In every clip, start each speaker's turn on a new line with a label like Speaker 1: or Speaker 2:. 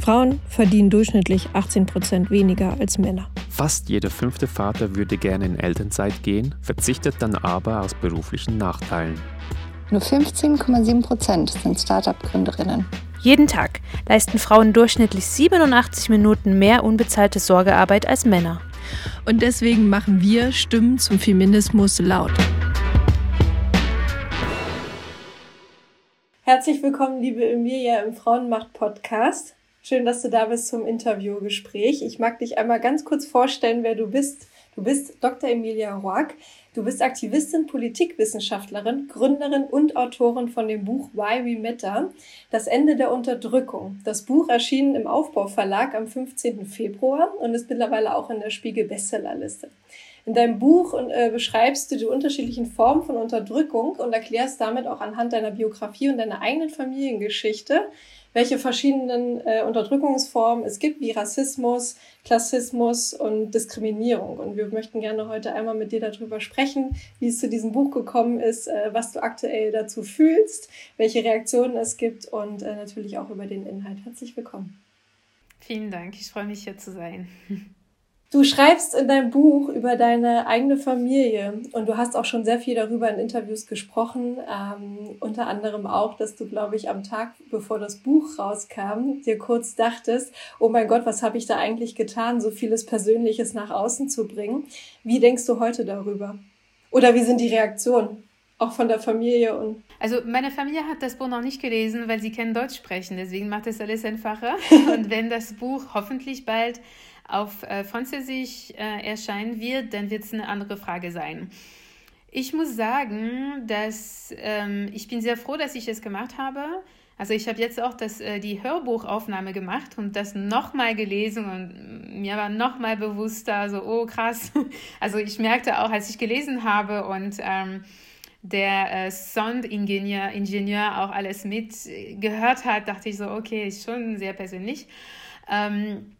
Speaker 1: Frauen verdienen durchschnittlich 18 Prozent weniger als Männer.
Speaker 2: Fast jeder fünfte Vater würde gerne in Elternzeit gehen, verzichtet dann aber aus beruflichen Nachteilen.
Speaker 3: Nur 15,7 Prozent sind Start-up-Gründerinnen.
Speaker 4: Jeden Tag leisten Frauen durchschnittlich 87 Minuten mehr unbezahlte Sorgearbeit als Männer.
Speaker 1: Und deswegen machen wir Stimmen zum Feminismus laut. Herzlich willkommen, liebe Emilia im Frauenmacht-Podcast. Schön, dass du da bist zum Interviewgespräch. Ich mag dich einmal ganz kurz vorstellen, wer du bist. Du bist Dr. Emilia Roark. Du bist Aktivistin, Politikwissenschaftlerin, Gründerin und Autorin von dem Buch Why We Matter, Das Ende der Unterdrückung. Das Buch erschien im Aufbauverlag am 15. Februar und ist mittlerweile auch in der Spiegel Bestsellerliste. In deinem Buch äh, beschreibst du die unterschiedlichen Formen von Unterdrückung und erklärst damit auch anhand deiner Biografie und deiner eigenen Familiengeschichte, welche verschiedenen äh, Unterdrückungsformen es gibt, wie Rassismus, Klassismus und Diskriminierung. Und wir möchten gerne heute einmal mit dir darüber sprechen, wie es zu diesem Buch gekommen ist, äh, was du aktuell dazu fühlst, welche Reaktionen es gibt und äh, natürlich auch über den Inhalt. Herzlich willkommen.
Speaker 5: Vielen Dank, ich freue mich hier zu sein.
Speaker 1: Du schreibst in deinem Buch über deine eigene Familie und du hast auch schon sehr viel darüber in Interviews gesprochen, ähm, unter anderem auch, dass du, glaube ich, am Tag, bevor das Buch rauskam, dir kurz dachtest, oh mein Gott, was habe ich da eigentlich getan, so vieles Persönliches nach außen zu bringen. Wie denkst du heute darüber? Oder wie sind die Reaktionen? Auch von der Familie und.
Speaker 5: Also meine Familie hat das Buch noch nicht gelesen, weil sie kein Deutsch sprechen. Deswegen macht es alles einfacher. und wenn das Buch hoffentlich bald auf äh, Französisch äh, erscheinen wird, dann wird es eine andere Frage sein. Ich muss sagen, dass ähm, ich bin sehr froh, dass ich es gemacht habe. Also ich habe jetzt auch das, äh, die Hörbuchaufnahme gemacht und das nochmal gelesen und mir war nochmal bewusster, so, oh krass. Also ich merkte auch, als ich gelesen habe und ähm, der äh, Soundingenieur Ingenieur auch alles mitgehört hat, dachte ich so, okay, ist schon sehr persönlich. Ähm,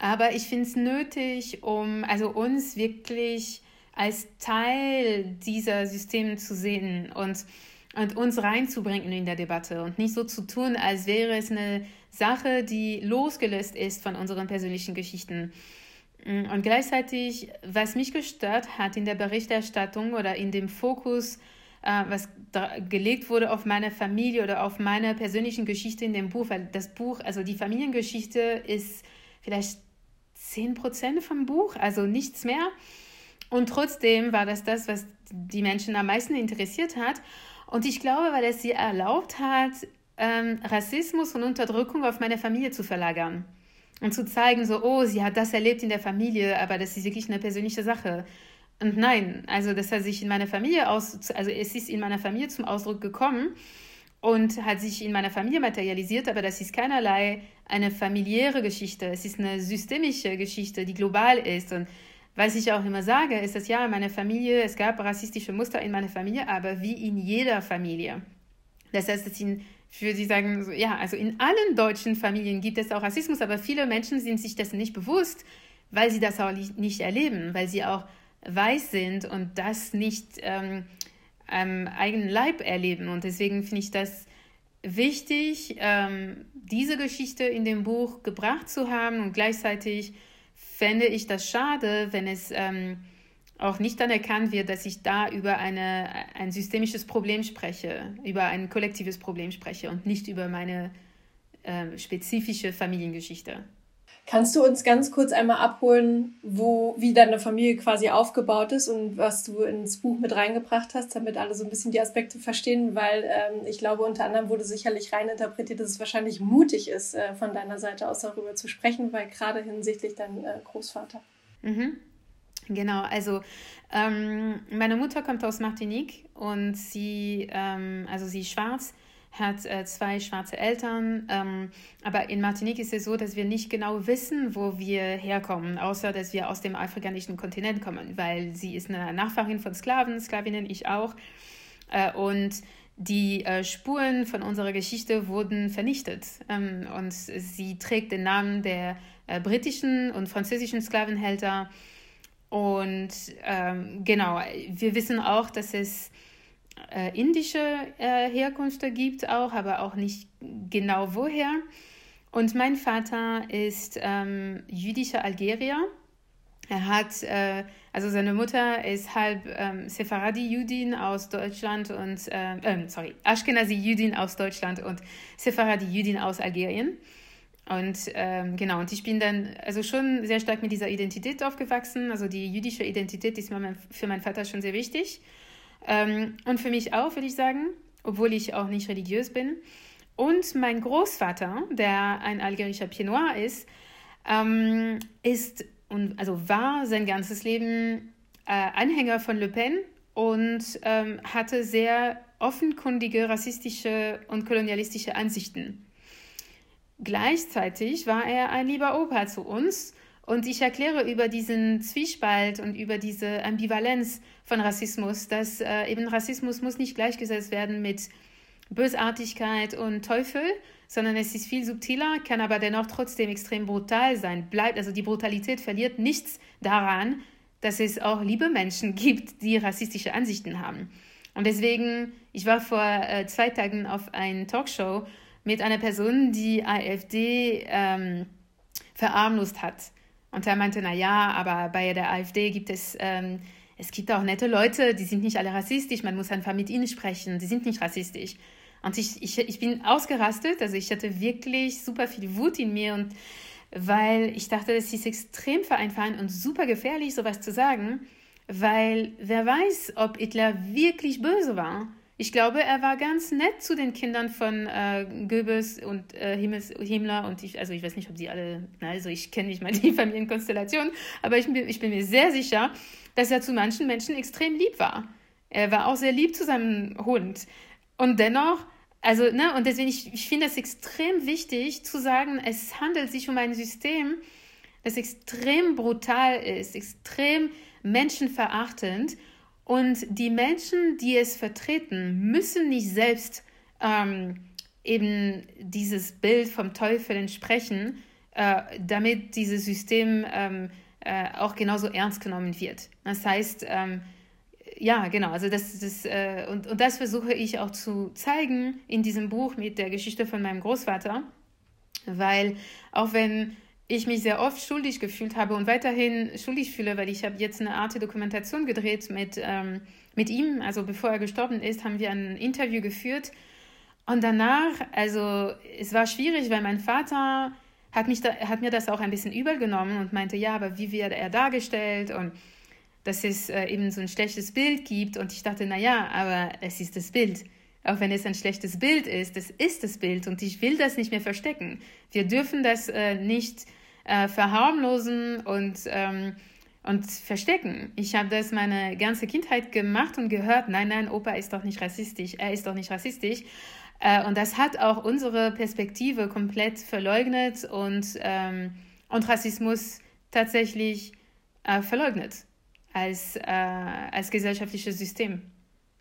Speaker 5: aber ich finde es nötig, um also uns wirklich als Teil dieser Systeme zu sehen und, und uns reinzubringen in der Debatte und nicht so zu tun, als wäre es eine Sache, die losgelöst ist von unseren persönlichen Geschichten. Und gleichzeitig, was mich gestört hat in der Berichterstattung oder in dem Fokus, äh, was gelegt wurde auf meine Familie oder auf meine persönlichen Geschichte in dem Buch, weil das Buch, also die Familiengeschichte ist vielleicht 10 Prozent vom Buch, also nichts mehr. Und trotzdem war das das, was die Menschen am meisten interessiert hat. Und ich glaube, weil es sie erlaubt hat, ähm, Rassismus und Unterdrückung auf meine Familie zu verlagern. Und zu zeigen, so, oh, sie hat das erlebt in der Familie, aber das ist wirklich eine persönliche Sache. Und nein, also das hat sich in meiner Familie aus, also es ist in meiner Familie zum Ausdruck gekommen und hat sich in meiner Familie materialisiert, aber das ist keinerlei eine familiäre Geschichte, es ist eine systemische Geschichte, die global ist. Und was ich auch immer sage, ist, dass ja, in meiner Familie, es gab rassistische Muster in meiner Familie, aber wie in jeder Familie. Das heißt, dass in, für sie sagen, so, ja, also in allen deutschen Familien gibt es auch Rassismus, aber viele Menschen sind sich dessen nicht bewusst, weil sie das auch nicht erleben, weil sie auch weiß sind und das nicht ähm, am eigenen Leib erleben. Und deswegen finde ich das wichtig, ähm, diese Geschichte in dem Buch gebracht zu haben und gleichzeitig fände ich das schade, wenn es ähm, auch nicht anerkannt wird, dass ich da über eine, ein systemisches Problem spreche, über ein kollektives Problem spreche und nicht über meine äh, spezifische Familiengeschichte.
Speaker 1: Kannst du uns ganz kurz einmal abholen, wo, wie deine Familie quasi aufgebaut ist und was du ins Buch mit reingebracht hast, damit alle so ein bisschen die Aspekte verstehen? Weil ähm, ich glaube, unter anderem wurde sicherlich reininterpretiert, dass es wahrscheinlich mutig ist, äh, von deiner Seite aus darüber zu sprechen, weil gerade hinsichtlich dein äh, Großvater.
Speaker 5: Mhm. Genau, also ähm, meine Mutter kommt aus Martinique und sie, ähm, also sie ist schwarz hat äh, zwei schwarze Eltern. Ähm, aber in Martinique ist es so, dass wir nicht genau wissen, wo wir herkommen, außer dass wir aus dem afrikanischen Kontinent kommen, weil sie ist eine Nachfahrin von Sklaven, Sklavinnen, ich auch. Äh, und die äh, Spuren von unserer Geschichte wurden vernichtet. Ähm, und sie trägt den Namen der äh, britischen und französischen Sklavenhälter. Und ähm, genau, wir wissen auch, dass es äh, indische äh, Herkunft gibt auch, aber auch nicht genau woher. Und mein Vater ist ähm, jüdischer Algerier. Er hat, äh, also seine Mutter ist halb ähm, Sephardi-Jüdin aus Deutschland und, äh, äh, sorry, Ashkenazi-Jüdin aus Deutschland und Sephardi-Jüdin aus Algerien. Und ähm, genau, und ich bin dann also schon sehr stark mit dieser Identität aufgewachsen. Also die jüdische Identität ist für meinen Vater schon sehr wichtig. Ähm, und für mich auch, würde ich sagen, obwohl ich auch nicht religiös bin. Und mein Großvater, der ein algerischer Pied ist, ähm, ist und also war sein ganzes Leben äh, Anhänger von Le Pen und ähm, hatte sehr offenkundige rassistische und kolonialistische Ansichten. Gleichzeitig war er ein lieber Opa zu uns und ich erkläre über diesen Zwiespalt und über diese Ambivalenz von Rassismus, dass äh, eben Rassismus muss nicht gleichgesetzt werden mit Bösartigkeit und Teufel, sondern es ist viel subtiler, kann aber dennoch trotzdem extrem brutal sein. Bleibt, also die Brutalität verliert nichts daran, dass es auch liebe Menschen gibt, die rassistische Ansichten haben. Und deswegen, ich war vor äh, zwei Tagen auf einer Talkshow mit einer Person, die AfD ähm, verarmlost hat. Und er meinte, na ja, aber bei der AfD gibt es, ähm, es gibt auch nette Leute, die sind nicht alle rassistisch, man muss einfach mit ihnen sprechen, die sind nicht rassistisch. Und ich, ich, ich bin ausgerastet, also ich hatte wirklich super viel Wut in mir und weil ich dachte, es ist extrem vereinfacht und super gefährlich, sowas zu sagen, weil wer weiß, ob Hitler wirklich böse war. Ich glaube, er war ganz nett zu den Kindern von äh, Goebbels und äh, Himmels, Himmler und ich, also ich weiß nicht, ob sie alle, also ich kenne nicht mal die Familienkonstellation, aber ich, ich bin mir sehr sicher, dass er zu manchen Menschen extrem lieb war. Er war auch sehr lieb zu seinem Hund. Und dennoch, also, ne, und deswegen, ich, ich finde es extrem wichtig zu sagen, es handelt sich um ein System, das extrem brutal ist, extrem menschenverachtend. Und die Menschen, die es vertreten, müssen nicht selbst ähm, eben dieses Bild vom Teufel entsprechen, äh, damit dieses System ähm, äh, auch genauso ernst genommen wird. Das heißt, ähm, ja, genau. Also das, das äh, und, und das versuche ich auch zu zeigen in diesem Buch mit der Geschichte von meinem Großvater, weil auch wenn ich mich sehr oft schuldig gefühlt habe und weiterhin schuldig fühle, weil ich habe jetzt eine Art Dokumentation gedreht mit, ähm, mit ihm. Also bevor er gestorben ist, haben wir ein Interview geführt. Und danach, also es war schwierig, weil mein Vater hat, mich da, hat mir das auch ein bisschen übel genommen und meinte, ja, aber wie wird er dargestellt? Und dass es äh, eben so ein schlechtes Bild gibt. Und ich dachte, naja, aber es ist das Bild. Auch wenn es ein schlechtes Bild ist, es ist das Bild und ich will das nicht mehr verstecken. Wir dürfen das äh, nicht äh, verharmlosen und, ähm, und verstecken. Ich habe das meine ganze Kindheit gemacht und gehört, nein, nein, Opa ist doch nicht rassistisch, er ist doch nicht rassistisch. Äh, und das hat auch unsere Perspektive komplett verleugnet und, ähm, und Rassismus tatsächlich äh, verleugnet als, äh, als gesellschaftliches System.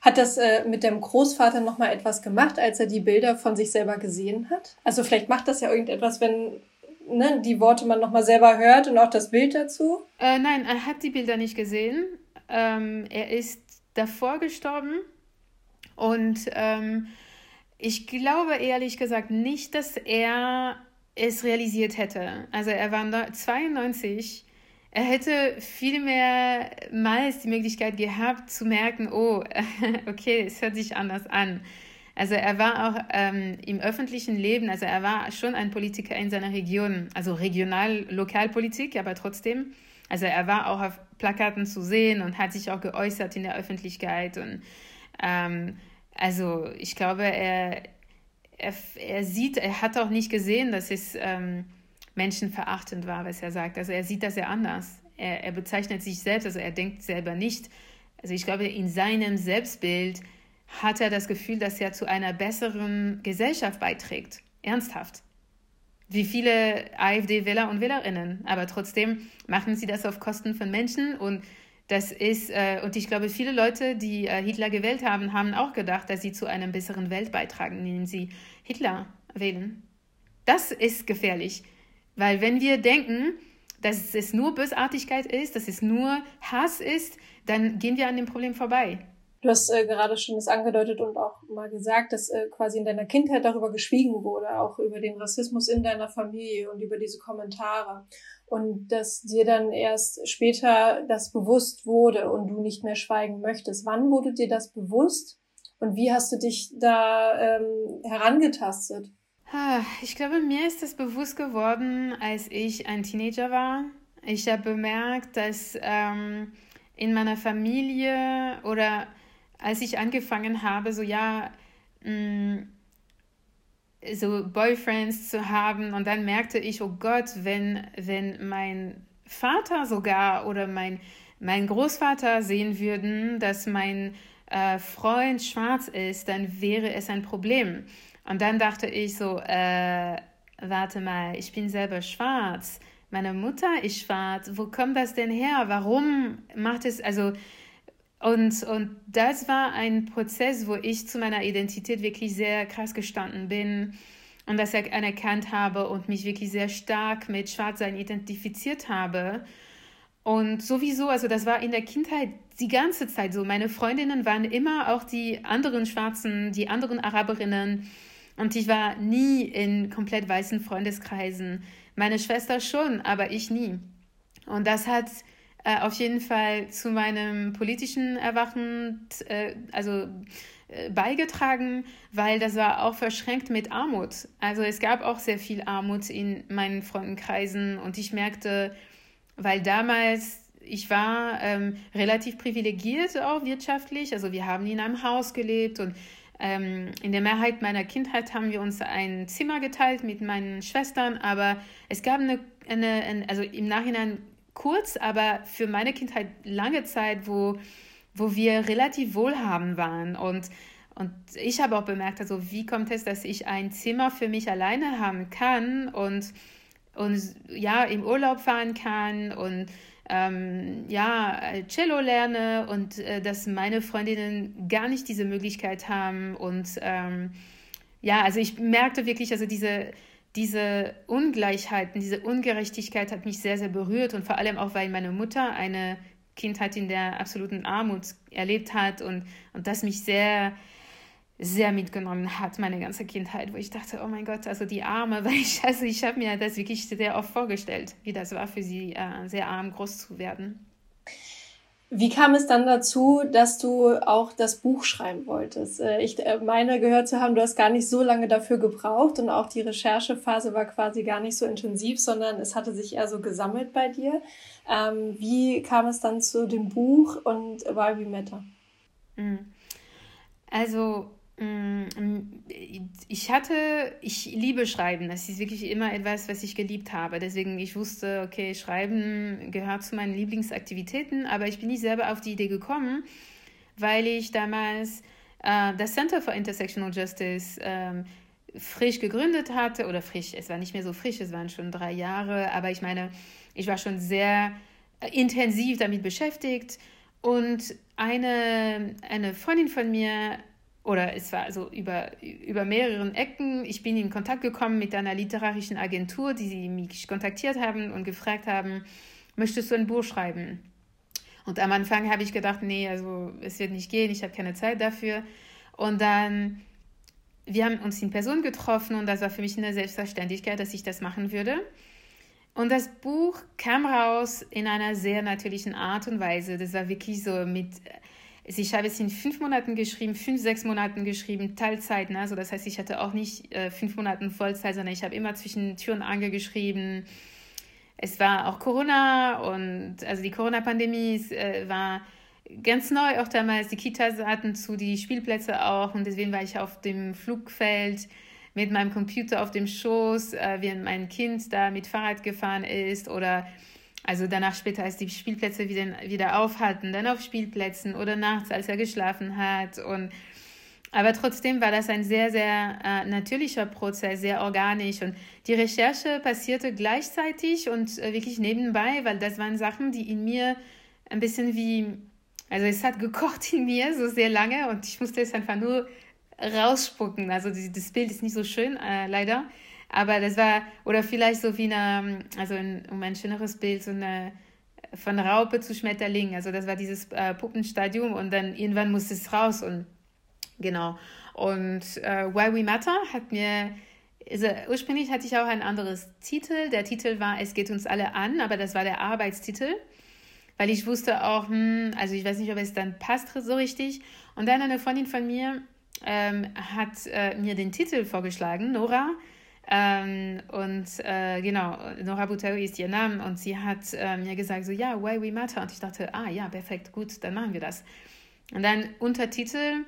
Speaker 1: Hat das äh, mit dem Großvater nochmal etwas gemacht, als er die Bilder von sich selber gesehen hat? Also vielleicht macht das ja irgendetwas, wenn ne, die Worte man nochmal selber hört und auch das Bild dazu?
Speaker 5: Äh, nein, er hat die Bilder nicht gesehen. Ähm, er ist davor gestorben und ähm, ich glaube ehrlich gesagt nicht, dass er es realisiert hätte. Also er war 92 er hätte viel mehr mal die Möglichkeit gehabt zu merken, oh, okay, es hört sich anders an. Also er war auch ähm, im öffentlichen Leben, also er war schon ein Politiker in seiner Region, also regional, Lokalpolitik, aber trotzdem. Also er war auch auf Plakaten zu sehen und hat sich auch geäußert in der Öffentlichkeit. Und ähm, also ich glaube, er, er, er sieht, er hat auch nicht gesehen, dass es ähm, menschenverachtend war, was er sagt. Also er sieht das ja anders. Er, er bezeichnet sich selbst, also er denkt selber nicht. Also ich glaube, in seinem Selbstbild hat er das Gefühl, dass er zu einer besseren Gesellschaft beiträgt. Ernsthaft. Wie viele AfD-Wähler und Wählerinnen. Aber trotzdem machen sie das auf Kosten von Menschen und das ist, äh, und ich glaube, viele Leute, die äh, Hitler gewählt haben, haben auch gedacht, dass sie zu einem besseren Welt beitragen, indem sie Hitler wählen. Das ist gefährlich. Weil wenn wir denken, dass es nur Bösartigkeit ist, dass es nur Hass ist, dann gehen wir an dem Problem vorbei.
Speaker 1: Du hast äh, gerade schon das angedeutet und auch mal gesagt, dass äh, quasi in deiner Kindheit darüber geschwiegen wurde, auch über den Rassismus in deiner Familie und über diese Kommentare. Und dass dir dann erst später das bewusst wurde und du nicht mehr schweigen möchtest. Wann wurde dir das bewusst und wie hast du dich da ähm, herangetastet?
Speaker 5: Ich glaube, mir ist es bewusst geworden, als ich ein Teenager war. Ich habe bemerkt, dass ähm, in meiner Familie oder als ich angefangen habe, so ja, mh, mm, so Boyfriends zu haben und dann merkte ich, oh Gott, wenn, wenn mein Vater sogar oder mein, mein Großvater sehen würden, dass mein äh, Freund schwarz ist, dann wäre es ein Problem. Und dann dachte ich so, äh, warte mal, ich bin selber schwarz. Meine Mutter ist schwarz. Wo kommt das denn her? Warum macht es, also, und, und das war ein Prozess, wo ich zu meiner Identität wirklich sehr krass gestanden bin und das anerkannt habe und mich wirklich sehr stark mit Schwarzsein identifiziert habe. Und sowieso, also das war in der Kindheit die ganze Zeit so. Meine Freundinnen waren immer auch die anderen Schwarzen, die anderen Araberinnen. Und ich war nie in komplett weißen Freundeskreisen. Meine Schwester schon, aber ich nie. Und das hat äh, auf jeden Fall zu meinem politischen Erwachen äh, also äh, beigetragen, weil das war auch verschränkt mit Armut. Also es gab auch sehr viel Armut in meinen Freundenkreisen und ich merkte, weil damals ich war ähm, relativ privilegiert auch wirtschaftlich. Also wir haben in einem Haus gelebt und ähm, in der Mehrheit meiner Kindheit haben wir uns ein Zimmer geteilt mit meinen Schwestern, aber es gab eine, eine, eine also im Nachhinein kurz, aber für meine Kindheit lange Zeit, wo, wo wir relativ wohlhabend waren. Und, und ich habe auch bemerkt, also wie kommt es, dass ich ein Zimmer für mich alleine haben kann und, und ja, im Urlaub fahren kann und ähm, ja, Cello lerne und äh, dass meine Freundinnen gar nicht diese Möglichkeit haben. Und ähm, ja, also ich merkte wirklich, also diese, diese Ungleichheiten, diese Ungerechtigkeit hat mich sehr, sehr berührt und vor allem auch, weil meine Mutter eine Kindheit in der absoluten Armut erlebt hat und, und das mich sehr, sehr mitgenommen hat, meine ganze Kindheit, wo ich dachte, oh mein Gott, also die Arme, weil ich, also ich habe mir das wirklich sehr oft vorgestellt, wie das war für sie, äh, sehr arm groß zu werden.
Speaker 1: Wie kam es dann dazu, dass du auch das Buch schreiben wolltest? Äh, ich äh, meine gehört zu haben, du hast gar nicht so lange dafür gebraucht und auch die Recherchephase war quasi gar nicht so intensiv, sondern es hatte sich eher so gesammelt bei dir. Ähm, wie kam es dann zu dem Buch und Why We Matter?
Speaker 5: Hm. Also ich hatte, ich liebe Schreiben. Das ist wirklich immer etwas, was ich geliebt habe. Deswegen, ich wusste, okay, Schreiben gehört zu meinen Lieblingsaktivitäten, aber ich bin nicht selber auf die Idee gekommen, weil ich damals äh, das Center for Intersectional Justice ähm, frisch gegründet hatte, oder frisch, es war nicht mehr so frisch, es waren schon drei Jahre, aber ich meine, ich war schon sehr intensiv damit beschäftigt. Und eine, eine Freundin von mir oder es war also über, über mehreren Ecken. Ich bin in Kontakt gekommen mit einer literarischen Agentur, die sie mich kontaktiert haben und gefragt haben, möchtest du ein Buch schreiben? Und am Anfang habe ich gedacht, nee, also es wird nicht gehen, ich habe keine Zeit dafür. Und dann, wir haben uns in Person getroffen und das war für mich eine Selbstverständlichkeit, dass ich das machen würde. Und das Buch kam raus in einer sehr natürlichen Art und Weise. Das war wirklich so mit ich habe es in fünf Monaten geschrieben, fünf, sechs Monaten geschrieben, Teilzeit. Ne? Also das heißt, ich hatte auch nicht äh, fünf Monaten Vollzeit, sondern ich habe immer zwischen Tür und Angel geschrieben. Es war auch Corona und also die Corona-Pandemie äh, war ganz neu auch damals. Die Kitas hatten zu, die Spielplätze auch und deswegen war ich auf dem Flugfeld mit meinem Computer auf dem Schoß, äh, während mein Kind da mit Fahrrad gefahren ist oder also danach später, als die Spielplätze wieder, wieder auf hatten, dann auf Spielplätzen oder nachts, als er geschlafen hat. Und, aber trotzdem war das ein sehr, sehr äh, natürlicher Prozess, sehr organisch. Und die Recherche passierte gleichzeitig und äh, wirklich nebenbei, weil das waren Sachen, die in mir ein bisschen wie, also es hat gekocht in mir so sehr lange und ich musste es einfach nur rausspucken. Also das Bild ist nicht so schön, äh, leider. Aber das war, oder vielleicht so wie eine, also ein, um ein schöneres Bild, so eine von Raupe zu Schmetterling. Also das war dieses äh, Puppenstadium und dann irgendwann musste es raus und genau. Und äh, Why We Matter hat mir, also ursprünglich hatte ich auch ein anderes Titel. Der Titel war Es geht uns alle an, aber das war der Arbeitstitel, weil ich wusste auch, hm, also ich weiß nicht, ob es dann passt so richtig. Und dann eine Freundin von mir ähm, hat äh, mir den Titel vorgeschlagen, Nora. Ähm, und äh, genau, Nora Butawi ist ihr Name und sie hat äh, mir gesagt, so ja, Why We Matter. Und ich dachte, ah ja, perfekt, gut, dann machen wir das. Und dann Untertitel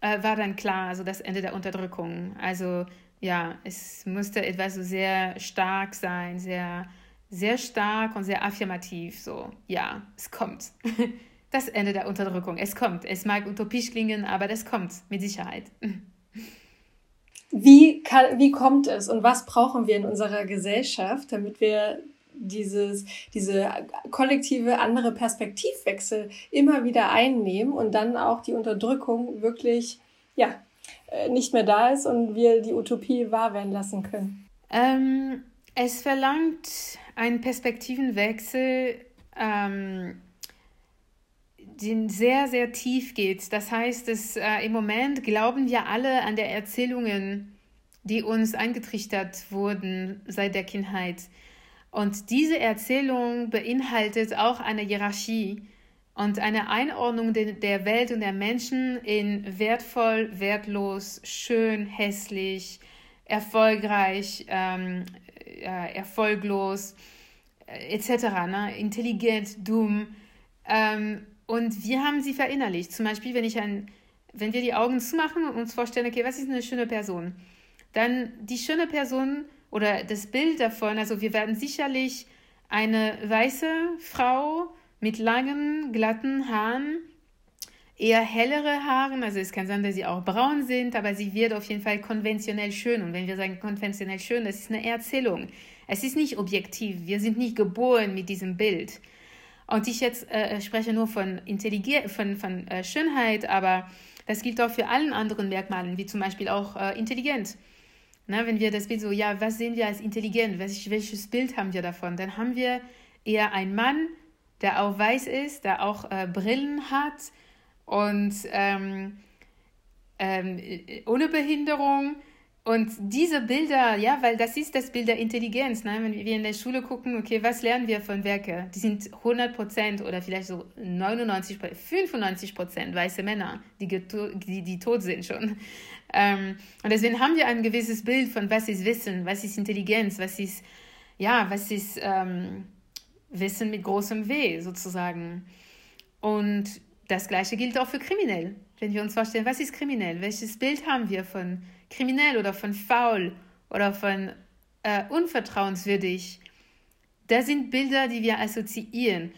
Speaker 5: äh, war dann klar, also das Ende der Unterdrückung. Also ja, es musste etwas so sehr stark sein, sehr, sehr stark und sehr affirmativ. So, ja, es kommt. Das Ende der Unterdrückung, es kommt. Es mag utopisch klingen, aber das kommt mit Sicherheit.
Speaker 1: Wie, kann, wie kommt es und was brauchen wir in unserer Gesellschaft, damit wir dieses, diese kollektive andere Perspektivwechsel immer wieder einnehmen und dann auch die Unterdrückung wirklich ja, äh, nicht mehr da ist und wir die Utopie wahr werden lassen können?
Speaker 5: Ähm, es verlangt einen Perspektivenwechsel, ähm, den sehr, sehr tief geht. Das heißt, dass, äh, im Moment glauben wir alle an der Erzählungen, die uns eingetrichtert wurden seit der Kindheit. Und diese Erzählung beinhaltet auch eine Hierarchie und eine Einordnung der Welt und der Menschen in wertvoll, wertlos, schön, hässlich, erfolgreich, ähm, äh, erfolglos, äh, etc., ne? intelligent, dumm. Ähm, und wir haben sie verinnerlicht. Zum Beispiel, wenn, ich ein, wenn wir die Augen zumachen und uns vorstellen, okay, was ist eine schöne Person? Dann die schöne Person oder das Bild davon, also wir werden sicherlich eine weiße Frau mit langen, glatten Haaren, eher hellere Haaren, also es kann sein, dass sie auch braun sind, aber sie wird auf jeden Fall konventionell schön. Und wenn wir sagen konventionell schön, das ist eine Erzählung. Es ist nicht objektiv. Wir sind nicht geboren mit diesem Bild. Und ich jetzt äh, spreche nur von, Intelligenz, von, von äh, Schönheit, aber das gilt auch für allen anderen Merkmalen, wie zum Beispiel auch äh, intelligent. Na, wenn wir das Bild so, ja, was sehen wir als intelligent? Welches, welches Bild haben wir davon? Dann haben wir eher einen Mann, der auch weiß ist, der auch äh, Brillen hat und ähm, ähm, ohne Behinderung und diese Bilder, ja, weil das ist das Bild der Intelligenz. Ne? Wenn wir in der Schule gucken, okay, was lernen wir von Werke? Die sind 100 Prozent oder vielleicht so 99, 95 Prozent weiße Männer, die, die, die tot sind schon. Ähm, und deswegen haben wir ein gewisses Bild von, was ist Wissen, was ist Intelligenz, was ist, ja, was ist ähm, Wissen mit großem W sozusagen. Und das Gleiche gilt auch für kriminell. Wenn wir uns vorstellen, was ist kriminell? Welches Bild haben wir von kriminell oder von faul oder von äh, unvertrauenswürdig. Das sind Bilder, die wir assoziieren.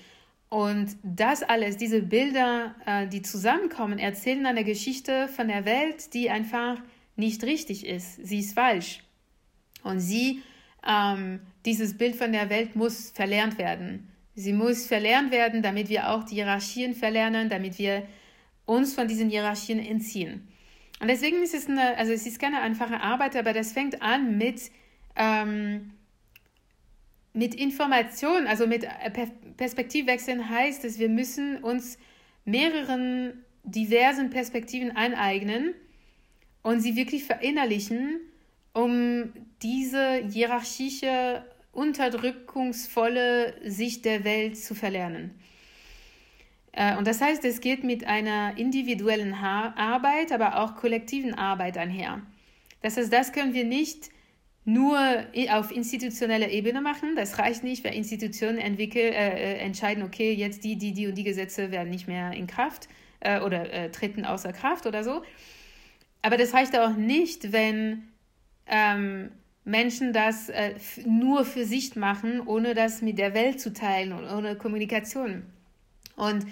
Speaker 5: Und das alles, diese Bilder, äh, die zusammenkommen, erzählen eine Geschichte von der Welt, die einfach nicht richtig ist. Sie ist falsch. Und sie, ähm, dieses Bild von der Welt muss verlernt werden. Sie muss verlernt werden, damit wir auch die Hierarchien verlernen, damit wir uns von diesen Hierarchien entziehen. Und deswegen ist es eine, also es ist keine einfache Arbeit, aber das fängt an mit, ähm, mit Information, also mit Perspektivwechseln heißt es, wir müssen uns mehreren diversen Perspektiven aneignen und sie wirklich verinnerlichen, um diese hierarchische, unterdrückungsvolle Sicht der Welt zu verlernen. Äh, und das heißt, es geht mit einer individuellen Arbeit, aber auch kollektiven Arbeit einher. Das heißt, das können wir nicht nur auf institutioneller Ebene machen. Das reicht nicht, weil Institutionen äh, äh, entscheiden, okay, jetzt die, die, die und die Gesetze werden nicht mehr in Kraft äh, oder äh, treten außer Kraft oder so. Aber das reicht auch nicht, wenn ähm, Menschen das äh, nur für sich machen, ohne das mit der Welt zu teilen und ohne Kommunikation. Und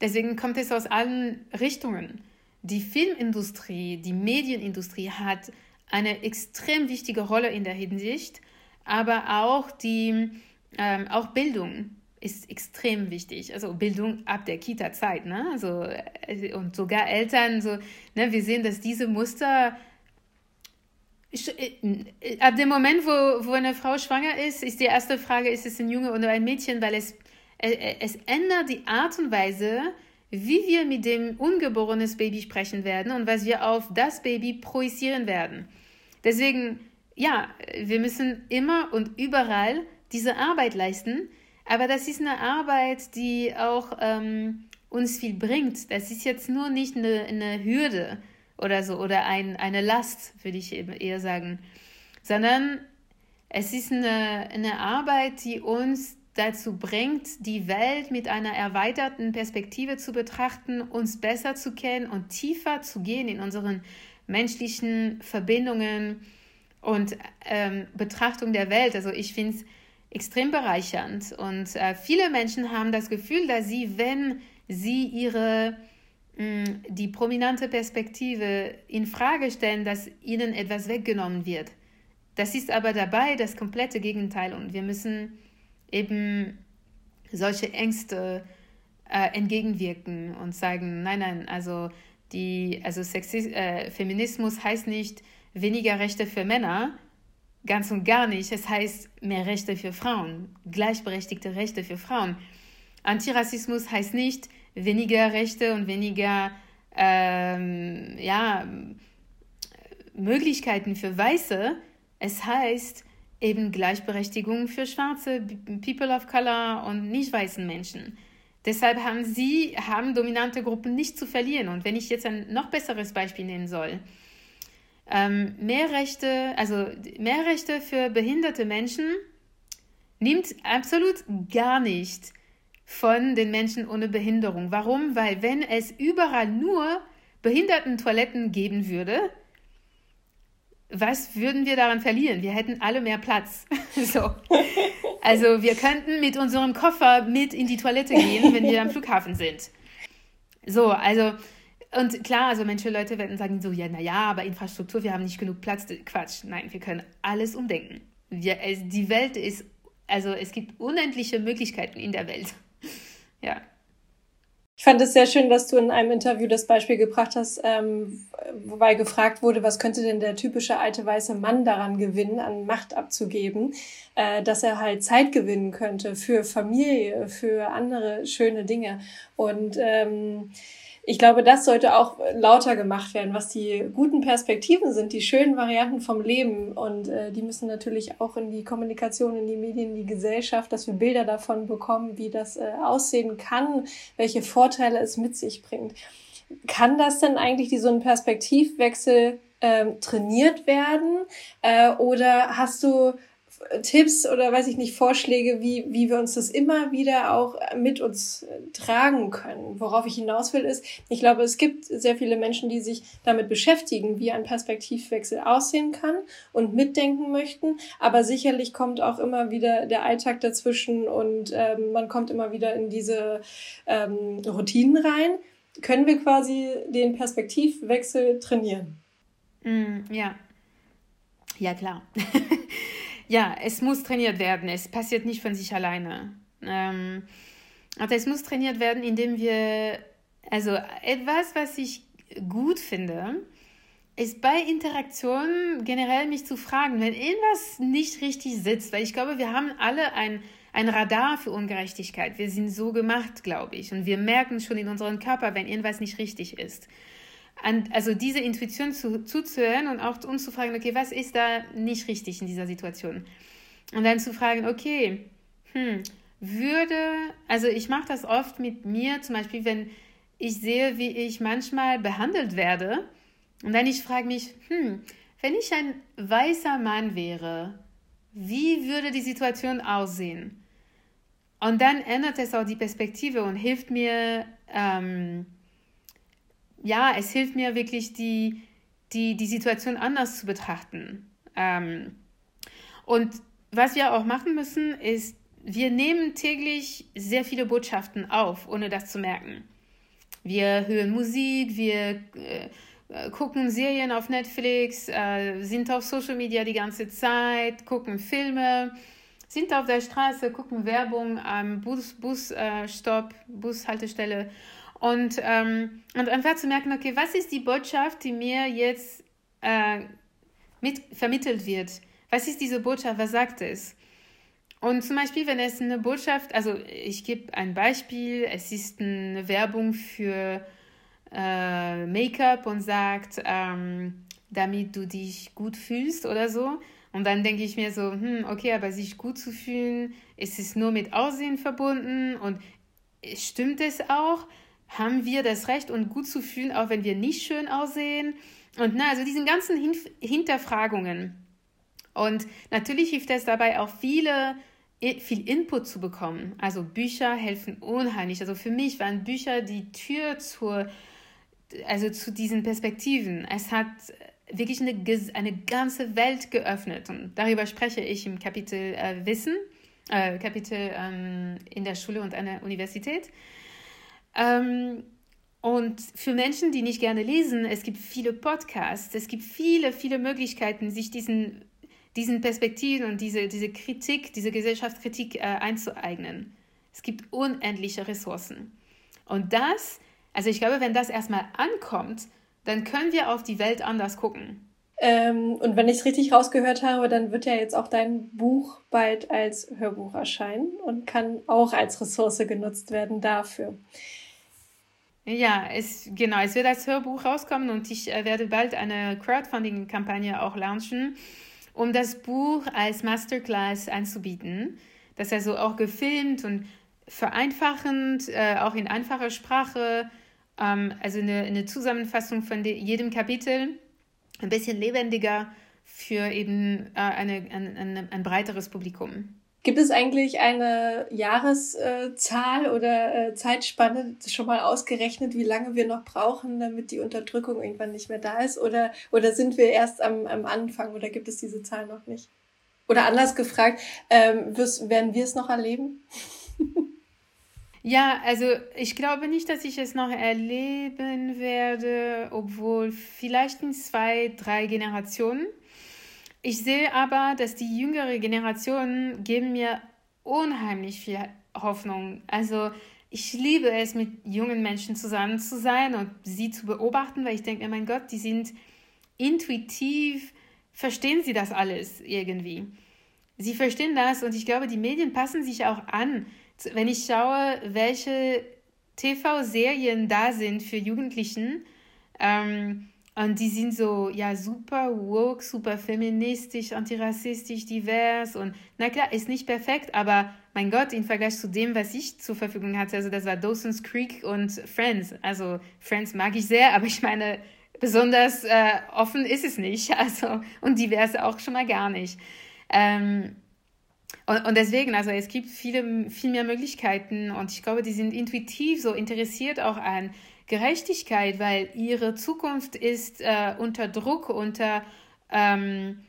Speaker 5: deswegen kommt es aus allen Richtungen. Die Filmindustrie, die Medienindustrie hat eine extrem wichtige Rolle in der Hinsicht, aber auch die ähm, auch Bildung ist extrem wichtig. Also Bildung ab der Kita-Zeit, ne? Also, äh, und sogar Eltern, so, ne, wir sehen, dass diese Muster äh, ab dem Moment, wo, wo eine Frau schwanger ist, ist die erste Frage, ist es ein Junge oder ein Mädchen, weil es es ändert die Art und Weise, wie wir mit dem ungeborenen Baby sprechen werden und was wir auf das Baby projizieren werden. Deswegen, ja, wir müssen immer und überall diese Arbeit leisten, aber das ist eine Arbeit, die auch ähm, uns viel bringt. Das ist jetzt nur nicht eine, eine Hürde oder so oder ein, eine Last, würde ich eher sagen, sondern es ist eine, eine Arbeit, die uns dazu bringt, die Welt mit einer erweiterten Perspektive zu betrachten, uns besser zu kennen und tiefer zu gehen in unseren menschlichen Verbindungen und ähm, Betrachtung der Welt. Also ich finde es extrem bereichernd und äh, viele Menschen haben das Gefühl, dass sie, wenn sie ihre mh, mm, die prominente Perspektive in Frage stellen, dass ihnen etwas weggenommen wird. Das ist aber dabei das komplette Gegenteil und wir müssen eben solche Ängste äh, entgegenwirken und sagen, nein, nein, also die, also Sexis, äh, Feminismus heißt nicht weniger Rechte für Männer, ganz und gar nicht. Es heißt mehr Rechte für Frauen, gleichberechtigte Rechte für Frauen. Antirassismus heißt nicht weniger Rechte und weniger ähm, ja, Möglichkeiten für Weiße. Es heißt eben Gleichberechtigung für schwarze People of Color und nicht weißen Menschen. Deshalb haben sie, haben dominante Gruppen nicht zu verlieren. Und wenn ich jetzt ein noch besseres Beispiel nehmen soll, ähm, mehr Rechte, also mehr Rechte für behinderte Menschen nimmt absolut gar nicht von den Menschen ohne Behinderung. Warum? Weil wenn es überall nur Behindertentoiletten geben würde, was würden wir daran verlieren? Wir hätten alle mehr Platz. so. Also wir könnten mit unserem Koffer mit in die Toilette gehen, wenn wir am Flughafen sind. So, also, und klar, also manche Leute werden sagen so, ja, naja, aber Infrastruktur, wir haben nicht genug Platz. Quatsch, nein, wir können alles umdenken. Wir, die Welt ist, also es gibt unendliche Möglichkeiten in der Welt. ja.
Speaker 1: Ich fand es sehr schön, dass du in einem Interview das Beispiel gebracht hast, ähm, wobei gefragt wurde, was könnte denn der typische alte weiße Mann daran gewinnen, an Macht abzugeben, äh, dass er halt Zeit gewinnen könnte für Familie, für andere schöne Dinge. Und ähm, ich glaube, das sollte auch lauter gemacht werden, was die guten Perspektiven sind, die schönen Varianten vom Leben. Und äh, die müssen natürlich auch in die Kommunikation, in die Medien, in die Gesellschaft, dass wir Bilder davon bekommen, wie das äh, aussehen kann, welche Vorteile es mit sich bringt. Kann das denn eigentlich die, so ein Perspektivwechsel äh, trainiert werden? Äh, oder hast du Tipps oder weiß ich nicht, Vorschläge, wie, wie wir uns das immer wieder auch mit uns tragen können. Worauf ich hinaus will, ist, ich glaube, es gibt sehr viele Menschen, die sich damit beschäftigen, wie ein Perspektivwechsel aussehen kann und mitdenken möchten. Aber sicherlich kommt auch immer wieder der Alltag dazwischen und ähm, man kommt immer wieder in diese ähm, Routinen rein. Können wir quasi den Perspektivwechsel trainieren?
Speaker 5: Mm, ja. Ja, klar. ja, es muss trainiert werden. Es passiert nicht von sich alleine. Ähm, aber es muss trainiert werden, indem wir, also etwas, was ich gut finde, ist bei Interaktionen generell mich zu fragen, wenn irgendwas nicht richtig sitzt, weil ich glaube, wir haben alle ein, ein Radar für Ungerechtigkeit. Wir sind so gemacht, glaube ich, und wir merken schon in unserem Körper, wenn irgendwas nicht richtig ist an, also diese Intuition zu, zuzuhören und auch uns zu fragen, okay, was ist da nicht richtig in dieser Situation? Und dann zu fragen, okay, hm, würde, also ich mache das oft mit mir, zum Beispiel, wenn ich sehe, wie ich manchmal behandelt werde, und dann ich frage mich, hm, wenn ich ein weißer Mann wäre, wie würde die Situation aussehen? Und dann ändert es auch die Perspektive und hilft mir, ähm, ja, es hilft mir wirklich, die, die, die Situation anders zu betrachten. Ähm, und was wir auch machen müssen, ist, wir nehmen täglich sehr viele Botschaften auf, ohne das zu merken. Wir hören Musik, wir äh, gucken Serien auf Netflix, äh, sind auf Social Media die ganze Zeit, gucken Filme, sind auf der Straße, gucken Werbung am Busstopp, Bus, äh, Bushaltestelle und, ähm, und einfach zu merken, okay, was ist die Botschaft, die mir jetzt äh, mit, vermittelt wird? Was ist diese Botschaft? Was sagt es? Und zum Beispiel, wenn es eine Botschaft, also ich gebe ein Beispiel, es ist eine Werbung für äh, Make-up und sagt, ähm, damit du dich gut fühlst oder so. Und dann denke ich mir so, hm, okay, aber sich gut zu fühlen, ist es nur mit Aussehen verbunden und stimmt es auch? Haben wir das Recht, uns gut zu fühlen, auch wenn wir nicht schön aussehen? Und na, also diesen ganzen Hin Hinterfragungen. Und natürlich hilft es dabei auch viele viel Input zu bekommen. Also Bücher helfen unheimlich. Also für mich waren Bücher die Tür zur, also zu diesen Perspektiven. Es hat wirklich eine, eine ganze Welt geöffnet. Und darüber spreche ich im Kapitel äh, Wissen, äh, Kapitel ähm, in der Schule und an der Universität. Ähm, und für Menschen, die nicht gerne lesen, es gibt viele Podcasts, es gibt viele, viele Möglichkeiten, sich diesen diesen Perspektiven und diese, diese Kritik, diese Gesellschaftskritik äh, einzueignen. Es gibt unendliche Ressourcen. Und das, also ich glaube, wenn das erstmal ankommt, dann können wir auf die Welt anders gucken.
Speaker 1: Ähm, und wenn ich es richtig rausgehört habe, dann wird ja jetzt auch dein Buch bald als Hörbuch erscheinen und kann auch als Ressource genutzt werden dafür.
Speaker 5: Ja, es, genau, es wird als Hörbuch rauskommen und ich äh, werde bald eine Crowdfunding-Kampagne auch launchen um das Buch als Masterclass anzubieten. Das ist also auch gefilmt und vereinfachend, äh, auch in einfacher Sprache, ähm, also eine, eine Zusammenfassung von jedem Kapitel, ein bisschen lebendiger für eben äh, eine, ein, ein, ein breiteres Publikum.
Speaker 1: Gibt es eigentlich eine Jahreszahl oder äh, Zeitspanne schon mal ausgerechnet, wie lange wir noch brauchen, damit die Unterdrückung irgendwann nicht mehr da ist? Oder, oder sind wir erst am, am Anfang oder gibt es diese Zahl noch nicht? Oder anders gefragt, ähm, werden wir es noch erleben?
Speaker 5: Ja, also ich glaube nicht, dass ich es noch erleben werde, obwohl vielleicht in zwei, drei Generationen. Ich sehe aber, dass die jüngere Generation geben mir unheimlich viel Hoffnung. Also ich liebe es, mit jungen Menschen zusammen zu sein und sie zu beobachten, weil ich denke, mein Gott, die sind intuitiv, verstehen sie das alles irgendwie. Sie verstehen das und ich glaube, die Medien passen sich auch an. Wenn ich schaue, welche TV-Serien da sind für Jugendlichen, ähm, und die sind so, ja, super woke, super feministisch, antirassistisch, divers. Und na klar, ist nicht perfekt, aber mein Gott, im Vergleich zu dem, was ich zur Verfügung hatte, also das war Dawson's Creek und Friends. Also Friends mag ich sehr, aber ich meine, besonders äh, offen ist es nicht. Also, und divers auch schon mal gar nicht. Ähm, und, und deswegen, also es gibt viele, viel mehr Möglichkeiten und ich glaube, die sind intuitiv so interessiert auch an Gerechtigkeit, weil ihre Zukunft ist äh, unter Druck, unter, ähm,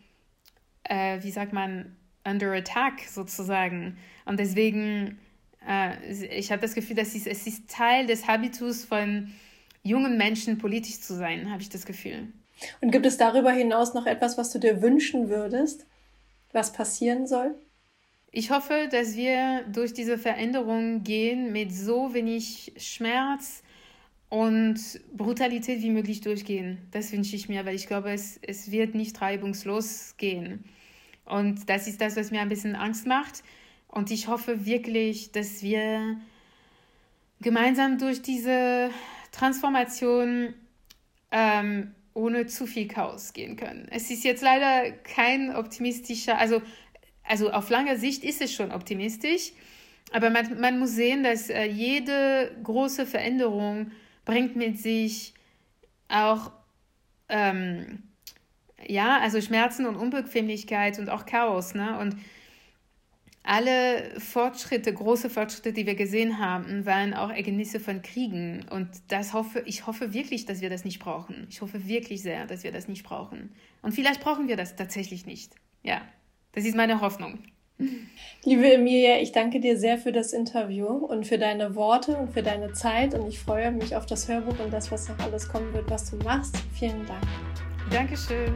Speaker 5: äh, wie sagt man, under attack sozusagen. Und deswegen, äh, ich habe das Gefühl, dass es, es ist Teil des Habitus von jungen Menschen, politisch zu sein, habe ich das Gefühl.
Speaker 1: Und gibt es darüber hinaus noch etwas, was du dir wünschen würdest, was passieren soll?
Speaker 5: Ich hoffe, dass wir durch diese Veränderung gehen mit so wenig Schmerz, und Brutalität wie möglich durchgehen. Das wünsche ich mir, weil ich glaube, es, es wird nicht reibungslos gehen. Und das ist das, was mir ein bisschen Angst macht. Und ich hoffe wirklich, dass wir gemeinsam durch diese Transformation ähm, ohne zu viel Chaos gehen können. Es ist jetzt leider kein optimistischer, also, also auf lange Sicht ist es schon optimistisch, aber man, man muss sehen, dass äh, jede große Veränderung bringt mit sich auch ähm, ja, also Schmerzen und Unbequemlichkeit und auch Chaos, ne? Und alle Fortschritte, große Fortschritte, die wir gesehen haben, waren auch Ergebnisse von Kriegen. Und das hoffe, ich hoffe wirklich, dass wir das nicht brauchen. Ich hoffe wirklich sehr, dass wir das nicht brauchen. Und vielleicht brauchen wir das tatsächlich nicht. Ja, das ist meine Hoffnung.
Speaker 1: Liebe Emilia, ich danke dir sehr für das Interview und für deine Worte und für deine Zeit und ich freue mich auf das Hörbuch und das, was noch alles kommen wird, was du machst. Vielen Dank.
Speaker 5: Dankeschön.